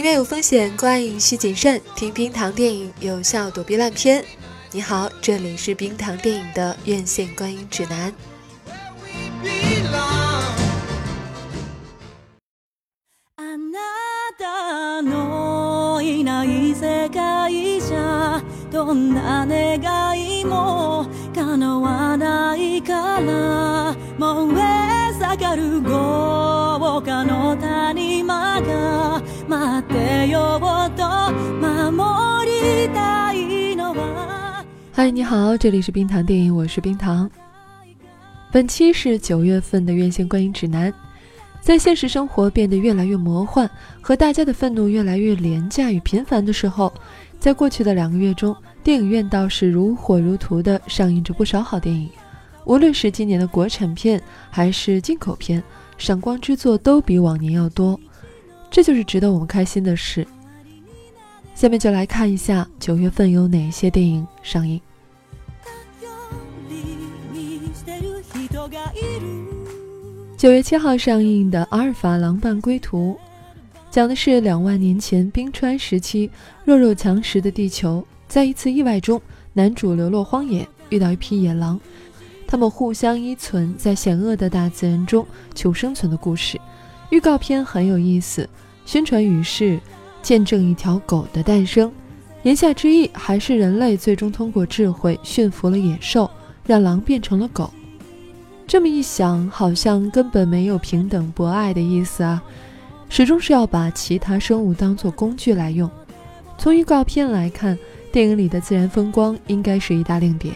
影院有风险，观影需谨慎。听冰糖电影，有效躲避烂片。你好，这里是冰糖电影的院线观影指南。嗨，你好，这里是冰糖电影，我是冰糖。本期是九月份的院线观影指南。在现实生活变得越来越魔幻，和大家的愤怒越来越廉价与频繁的时候，在过去的两个月中，电影院倒是如火如荼的上映着不少好电影。无论是今年的国产片还是进口片，闪光之作都比往年要多，这就是值得我们开心的事。下面就来看一下九月份有哪些电影上映。九月七号上映的《阿尔法狼伴归途》，讲的是两万年前冰川时期，弱肉强食的地球，在一次意外中，男主流落荒野，遇到一批野狼，他们互相依存，在险恶的大自然中求生存的故事。预告片很有意思，宣传语是“见证一条狗的诞生”，言下之意还是人类最终通过智慧驯服了野兽，让狼变成了狗。这么一想，好像根本没有平等博爱的意思啊，始终是要把其他生物当作工具来用。从预告片来看，电影里的自然风光应该是一大亮点，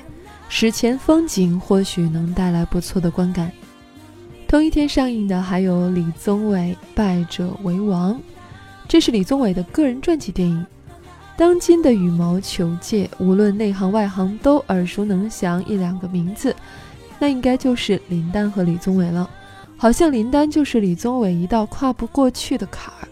史前风景或许能带来不错的观感。同一天上映的还有李宗伟《败者为王》，这是李宗伟的个人传记电影。当今的羽毛球界，无论内行外行都耳熟能详一两个名字。那应该就是林丹和李宗伟了，好像林丹就是李宗伟一道跨不过去的坎儿。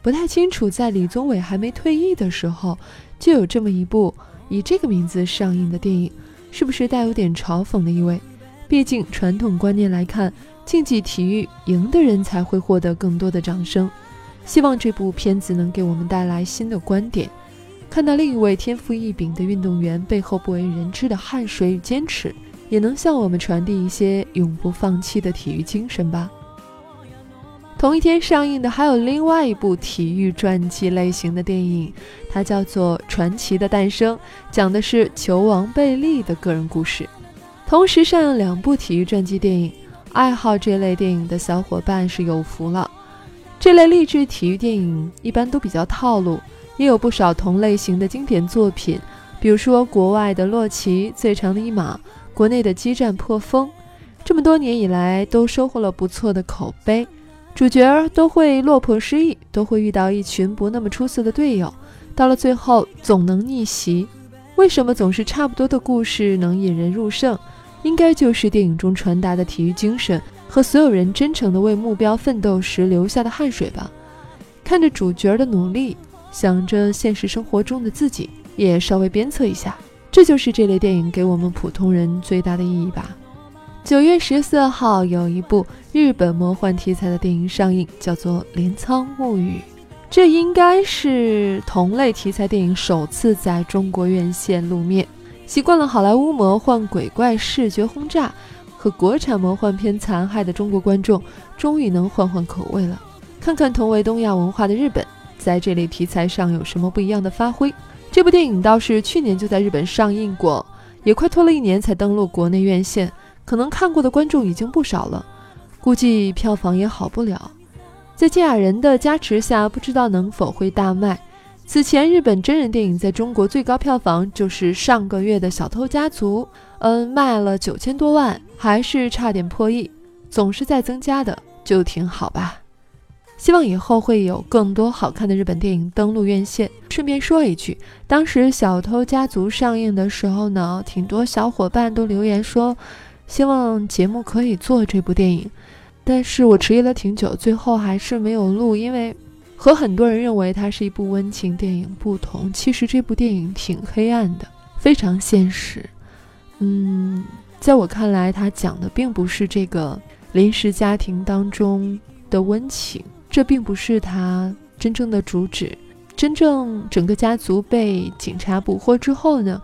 不太清楚，在李宗伟还没退役的时候，就有这么一部以这个名字上映的电影，是不是带有点嘲讽的意味？毕竟传统观念来看，竞技体育赢的人才会获得更多的掌声。希望这部片子能给我们带来新的观点，看到另一位天赋异禀的运动员背后不为人知的汗水与坚持。也能向我们传递一些永不放弃的体育精神吧。同一天上映的还有另外一部体育传记类型的电影，它叫做《传奇的诞生》，讲的是球王贝利的个人故事。同时上映两部体育传记电影，爱好这类电影的小伙伴是有福了。这类励志体育电影一般都比较套路，也有不少同类型的经典作品，比如说国外的《洛奇》《最长的一马》。国内的激战破风，这么多年以来都收获了不错的口碑。主角都会落魄失意，都会遇到一群不那么出色的队友，到了最后总能逆袭。为什么总是差不多的故事能引人入胜？应该就是电影中传达的体育精神和所有人真诚的为目标奋斗时流下的汗水吧。看着主角的努力，想着现实生活中的自己，也稍微鞭策一下。这就是这类电影给我们普通人最大的意义吧。九月十四号有一部日本魔幻题材的电影上映，叫做《镰仓物语》。这应该是同类题材电影首次在中国院线露面。习惯了好莱坞魔幻鬼怪视觉轰炸和国产魔幻片残害的中国观众，终于能换换口味了，看看同为东亚文化的日本，在这类题材上有什么不一样的发挥。这部电影倒是去年就在日本上映过，也快拖了一年才登陆国内院线，可能看过的观众已经不少了，估计票房也好不了。在金雅人的加持下，不知道能否会大卖。此前日本真人电影在中国最高票房就是上个月的《小偷家族》，嗯，卖了九千多万，还是差点破亿，总是在增加的，就挺好吧。希望以后会有更多好看的日本电影登陆院线。顺便说一句，当时《小偷家族》上映的时候呢，挺多小伙伴都留言说，希望节目可以做这部电影。但是我迟疑了挺久，最后还是没有录，因为和很多人认为它是一部温情电影不同，其实这部电影挺黑暗的，非常现实。嗯，在我看来，它讲的并不是这个临时家庭当中的温情。这并不是他真正的主旨。真正整个家族被警察捕获之后呢，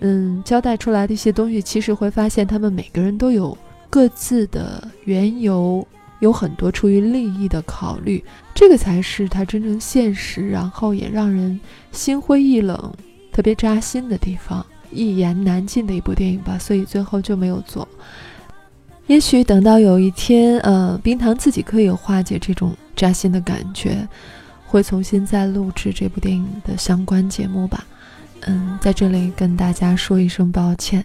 嗯，交代出来的一些东西，其实会发现他们每个人都有各自的缘由，有很多出于利益的考虑，这个才是他真正现实，然后也让人心灰意冷、特别扎心的地方，一言难尽的一部电影吧。所以最后就没有做。也许等到有一天，呃，冰糖自己可以化解这种扎心的感觉。会重新再录制这部电影的相关节目吧，嗯，在这里跟大家说一声抱歉。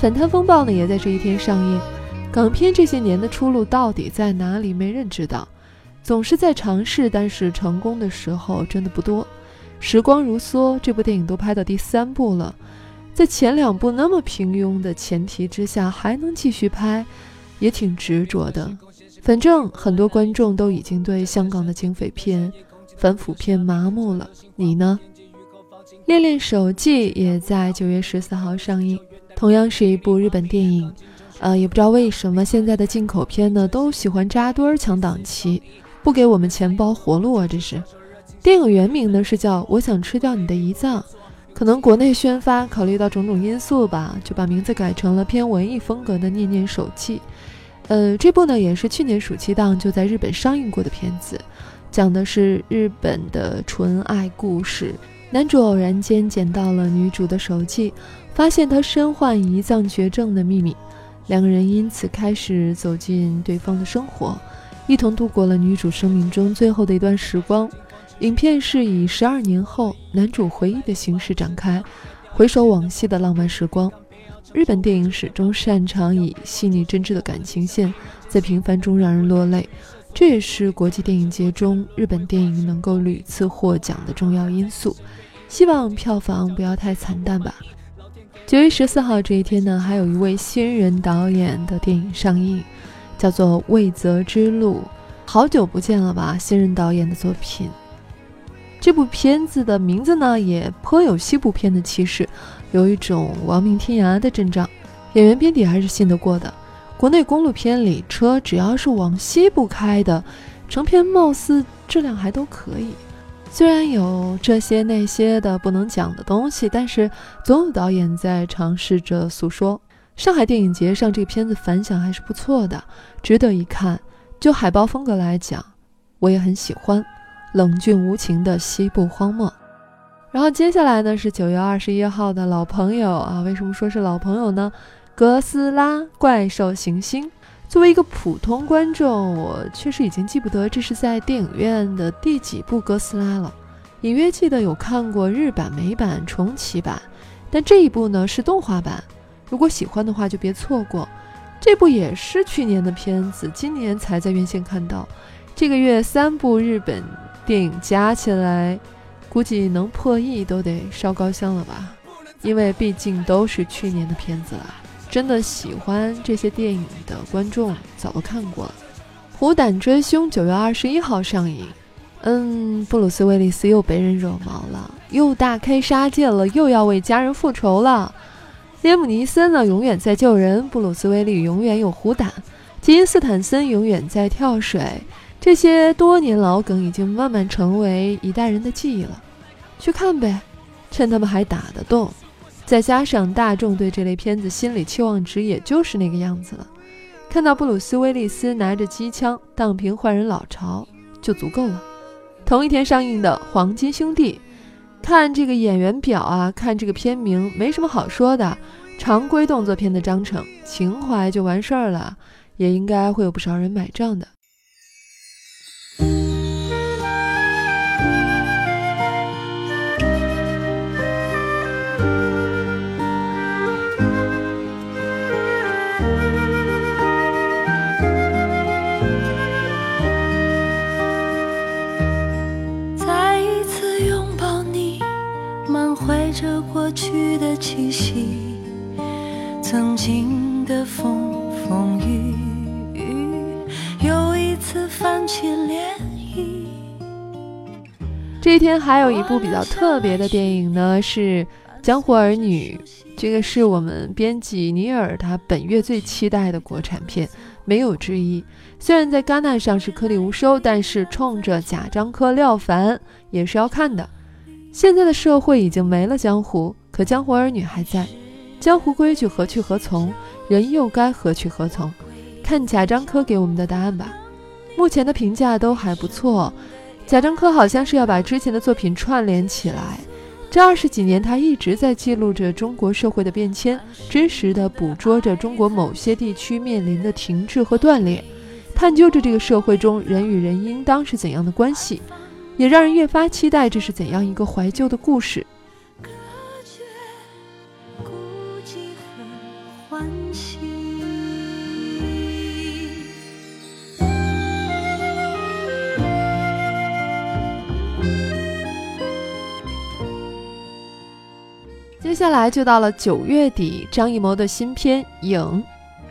反贪风暴呢，也在这一天上映。港片这些年的出路到底在哪里？没人知道。总是在尝试，但是成功的时候真的不多。时光如梭，这部电影都拍到第三部了，在前两部那么平庸的前提之下，还能继续拍，也挺执着的。反正很多观众都已经对香港的警匪片、反腐片麻木了。你呢？《恋恋手记》也在九月十四号上映。同样是一部日本电影，呃，也不知道为什么现在的进口片呢都喜欢扎堆儿抢档期，不给我们钱包活路啊！这是电影原名呢是叫《我想吃掉你的胰脏》，可能国内宣发考虑到种种因素吧，就把名字改成了偏文艺风格的《念念手记》。呃，这部呢也是去年暑期档就在日本上映过的片子，讲的是日本的纯爱故事，男主偶然间捡到了女主的手记。发现她身患胰脏绝症的秘密，两个人因此开始走进对方的生活，一同度过了女主生命中最后的一段时光。影片是以十二年后男主回忆的形式展开，回首往昔的浪漫时光。日本电影始终擅长以细腻真挚的感情线，在平凡中让人落泪，这也是国际电影节中日本电影能够屡次获奖的重要因素。希望票房不要太惨淡吧。九月十四号这一天呢，还有一位新人导演的电影上映，叫做《未泽之路》。好久不见了吧？新人导演的作品。这部片子的名字呢，也颇有西部片的气势，有一种亡命天涯的阵仗。演员编底还是信得过的。国内公路片里，车只要是往西部开的，成片貌似质量还都可以。虽然有这些那些的不能讲的东西，但是总有导演在尝试着诉说。上海电影节上这个片子反响还是不错的，值得一看。就海报风格来讲，我也很喜欢，冷峻无情的西部荒漠。然后接下来呢是九月二十一号的老朋友啊，为什么说是老朋友呢？哥斯拉怪兽行星。作为一个普通观众，我确实已经记不得这是在电影院的第几部哥斯拉了。隐约记得有看过日版、美版、重启版，但这一部呢是动画版。如果喜欢的话，就别错过。这部也是去年的片子，今年才在院线看到。这个月三部日本电影加起来，估计能破亿都得烧高香了吧？因为毕竟都是去年的片子了。真的喜欢这些电影的观众早都看过了，《虎胆追凶》九月二十一号上映。嗯，布鲁斯·威利斯又被人惹毛了，又大开杀戒了，又要为家人复仇了。列姆·尼森呢，永远在救人；布鲁斯·威利永远有虎胆；吉恩·斯坦森永远在跳水。这些多年老梗已经慢慢成为一代人的记忆了。去看呗，趁他们还打得动。再加上大众对这类片子心理期望值也就是那个样子了，看到布鲁斯·威利斯拿着机枪荡平坏人老巢就足够了。同一天上映的《黄金兄弟》，看这个演员表啊，看这个片名，没什么好说的，常规动作片的章程，情怀就完事儿了，也应该会有不少人买账的。气息，曾经的风风雨雨，又一次泛起涟漪。这一天还有一部比较特别的电影呢，是《江湖儿女》，这个是我们编辑尼尔他本月最期待的国产片，没有之一。虽然在戛纳上是颗粒无收，但是冲着贾樟柯、廖凡也是要看的。现在的社会已经没了江湖，可江湖儿女还在。江湖规矩何去何从？人又该何去何从？看贾樟柯给我们的答案吧。目前的评价都还不错。贾樟柯好像是要把之前的作品串联起来。这二十几年，他一直在记录着中国社会的变迁，真实的捕捉着中国某些地区面临的停滞和断裂，探究着这个社会中人与人应当是怎样的关系，也让人越发期待这是怎样一个怀旧的故事。接下来就到了九月底，张艺谋的新片《影》，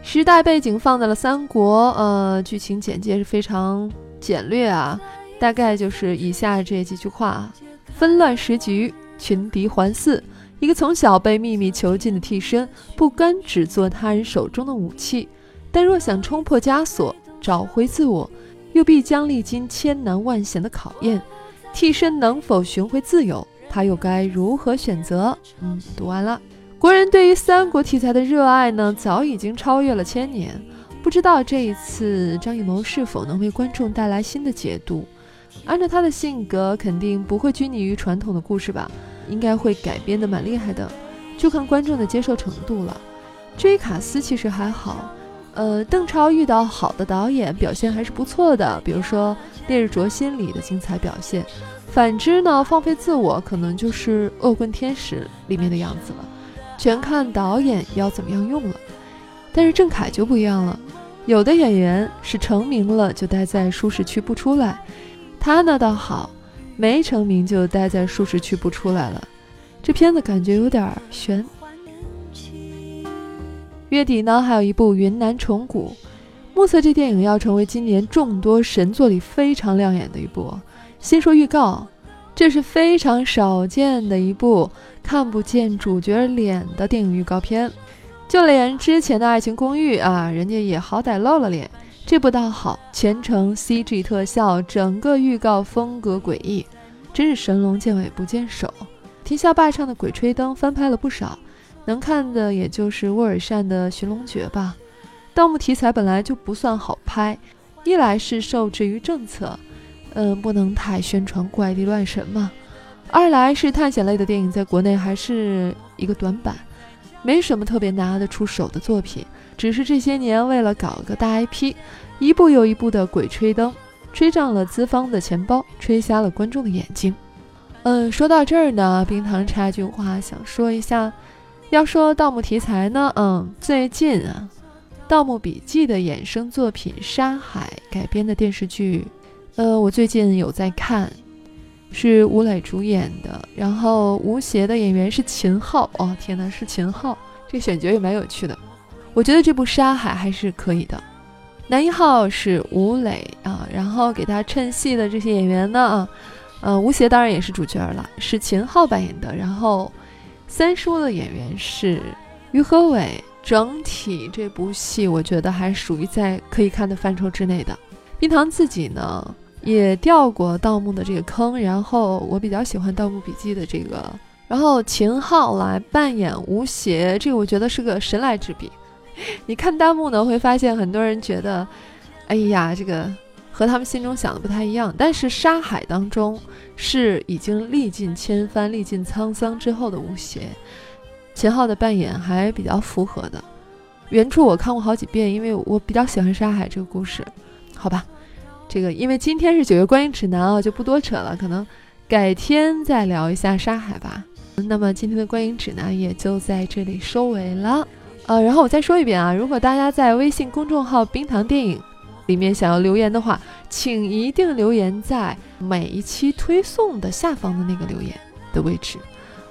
时代背景放在了三国，呃，剧情简介是非常简略啊，大概就是以下这几句话：纷乱时局，群敌环伺，一个从小被秘密囚禁的替身，不甘只做他人手中的武器，但若想冲破枷锁，找回自我，又必将历经千难万险的考验，替身能否寻回自由？他又该如何选择？嗯，读完了。国人对于三国题材的热爱呢，早已经超越了千年。不知道这一次张艺谋是否能为观众带来新的解读？按照他的性格，肯定不会拘泥于传统的故事吧？应该会改编的蛮厉害的，就看观众的接受程度了。至于卡斯，其实还好。呃，邓超遇到好的导演，表现还是不错的。比如说《烈日灼心》里的精彩表现。反之呢，放飞自我可能就是《恶棍天使》里面的样子了，全看导演要怎么样用了。但是郑恺就不一样了，有的演员是成名了就待在舒适区不出来，他呢倒好，没成名就待在舒适区不出来了。这片子感觉有点悬。月底呢，还有一部《云南虫谷》，目测这电影要成为今年众多神作里非常亮眼的一部。先说预告，这是非常少见的一部看不见主角脸的电影预告片。就连之前的爱情公寓啊，人家也好歹露了脸。这部倒好，全程 CG 特效，整个预告风格诡异，真是神龙见尾不见首。啼笑霸唱的《鬼吹灯》翻拍了不少，能看的也就是沃尔善的《寻龙诀》吧。盗墓题材本来就不算好拍，一来是受制于政策。嗯，不能太宣传怪力乱神嘛。二来是探险类的电影在国内还是一个短板，没什么特别拿得出手的作品。只是这些年为了搞个大 IP，一部又一部的《鬼吹灯》，吹胀了资方的钱包，吹瞎了观众的眼睛。嗯，说到这儿呢，冰糖插一句话想说一下，要说盗墓题材呢，嗯，最近啊，《盗墓笔记》的衍生作品《沙海》改编的电视剧。呃，我最近有在看，是吴磊主演的，然后吴邪的演员是秦昊。哦，天哪，是秦昊，这个选角也蛮有趣的。我觉得这部《沙海》还是可以的。男一号是吴磊啊，然后给他衬戏的这些演员呢，呃，吴邪当然也是主角了，是秦昊扮演的。然后三叔的演员是于和伟。整体这部戏，我觉得还属于在可以看的范畴之内的。冰糖自己呢？也掉过盗墓的这个坑，然后我比较喜欢《盗墓笔记》的这个，然后秦昊来扮演吴邪，这个我觉得是个神来之笔。你看弹幕呢，会发现很多人觉得，哎呀，这个和他们心中想的不太一样。但是《沙海》当中是已经历尽千帆、历尽沧桑之后的吴邪，秦昊的扮演还比较符合的。原著我看过好几遍，因为我比较喜欢《沙海》这个故事，好吧。这个，因为今天是九月观影指南啊，就不多扯了，可能改天再聊一下沙海吧。那么今天的观影指南也就在这里收尾了。呃，然后我再说一遍啊，如果大家在微信公众号“冰糖电影”里面想要留言的话，请一定留言在每一期推送的下方的那个留言的位置。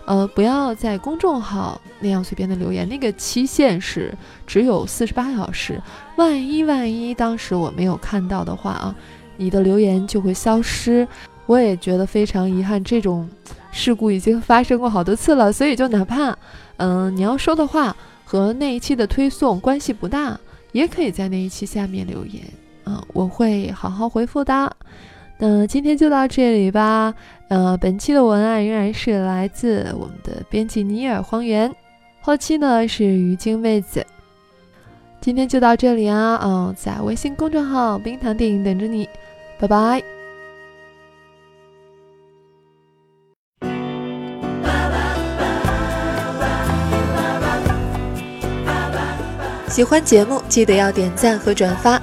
呃，不要在公众号那样随便的留言，那个期限是只有四十八小时。万一万一当时我没有看到的话啊，你的留言就会消失。我也觉得非常遗憾，这种事故已经发生过好多次了，所以就哪怕嗯你要说的话和那一期的推送关系不大，也可以在那一期下面留言啊，我会好好回复的。那今天就到这里吧。呃，本期的文案仍然是来自我们的编辑尼尔荒原，后期呢是于晶妹子。今天就到这里啊，嗯，在微信公众号冰糖电影等着你，拜拜。喜欢节目记得要点赞和转发，